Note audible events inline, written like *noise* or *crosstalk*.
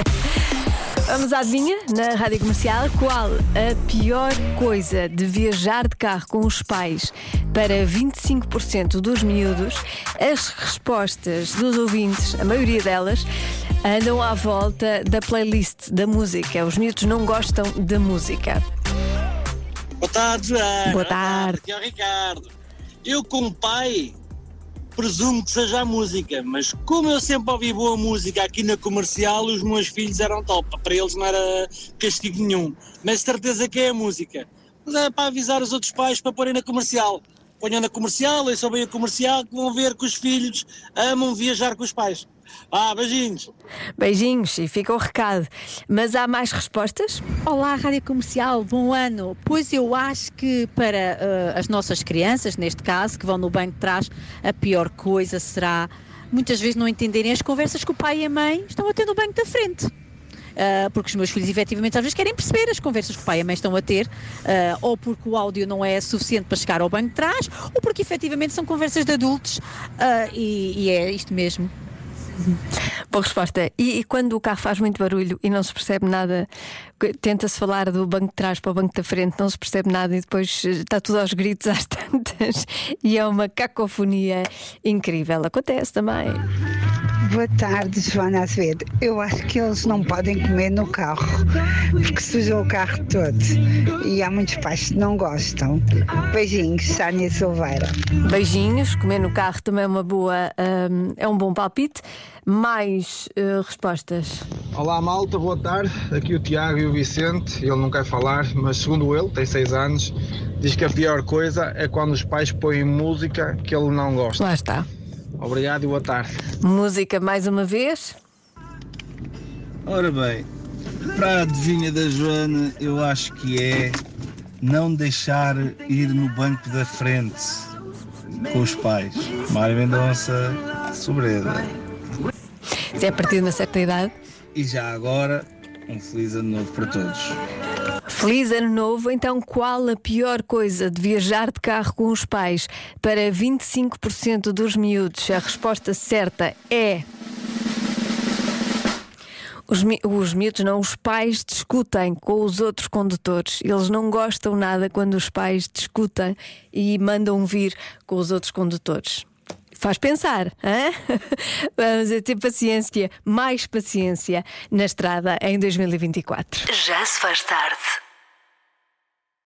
*laughs* Vamos à adivinha na rádio comercial. Qual a pior coisa de viajar de carro com os pais para 25% dos miúdos? As respostas dos ouvintes, a maioria delas, andam à volta da playlist da música. Os miúdos não gostam da música. Boa tarde, Joana. Boa tarde. É o Ricardo. Eu, como pai, presumo que seja a música, mas como eu sempre ouvi boa música aqui na comercial, os meus filhos eram top. Para eles não era castigo nenhum. Mas certeza que é a música. Mas é para avisar os outros pais para porem na comercial. Ponham na comercial, eu sou bem a comercial, que vão ver que os filhos amam viajar com os pais. Ah, beijinhos. Beijinhos e fica o recado. Mas há mais respostas? Olá, Rádio Comercial, bom ano. Pois eu acho que para eh, as nossas crianças, neste caso, que vão no banco de trás, a pior coisa será muitas vezes não entenderem as conversas que o pai e a mãe estão a ter no banco da frente. Ah, porque os meus filhos efetivamente às vezes querem perceber as conversas que o pai e a mãe estão a ter, ah, ou porque o áudio não é suficiente para chegar ao banco de trás, ou porque efetivamente são conversas de adultos ah, e, e é isto mesmo. Boa resposta. E, e quando o carro faz muito barulho e não se percebe nada, tenta-se falar do banco de trás para o banco da frente, não se percebe nada e depois eh, está tudo aos gritos *laughs* às tantas e é uma cacofonia incrível. Acontece também. Boa tarde, Joana Azevedo. Eu acho que eles não podem comer no carro, porque sujam o carro todo. E há muitos pais que não gostam. Beijinhos, Sânia Silveira. Beijinhos, comer no carro também é uma boa, hum, é um bom palpite. Mais eh, respostas. Olá malta, boa tarde. Aqui o Tiago e o Vicente. Ele não quer falar, mas segundo ele, tem 6 anos, diz que a pior coisa é quando os pais põem música que ele não gosta. Lá está. Obrigado e boa tarde. Música mais uma vez. Ora bem, para a adivinha da Joana, eu acho que é não deixar ir no banco da frente com os pais. Mário Mendonça, sobreda. Se é a partir de uma certa idade. E já agora, um feliz ano novo para todos. Feliz ano novo. Então, qual a pior coisa de viajar de carro com os pais para 25% dos miúdos? A resposta certa é. Os, mi- os miúdos, não, os pais discutem com os outros condutores. Eles não gostam nada quando os pais discutem e mandam vir com os outros condutores. Faz pensar, hã? *laughs* Vamos ter paciência, mais paciência na estrada em 2024. Já se faz tarde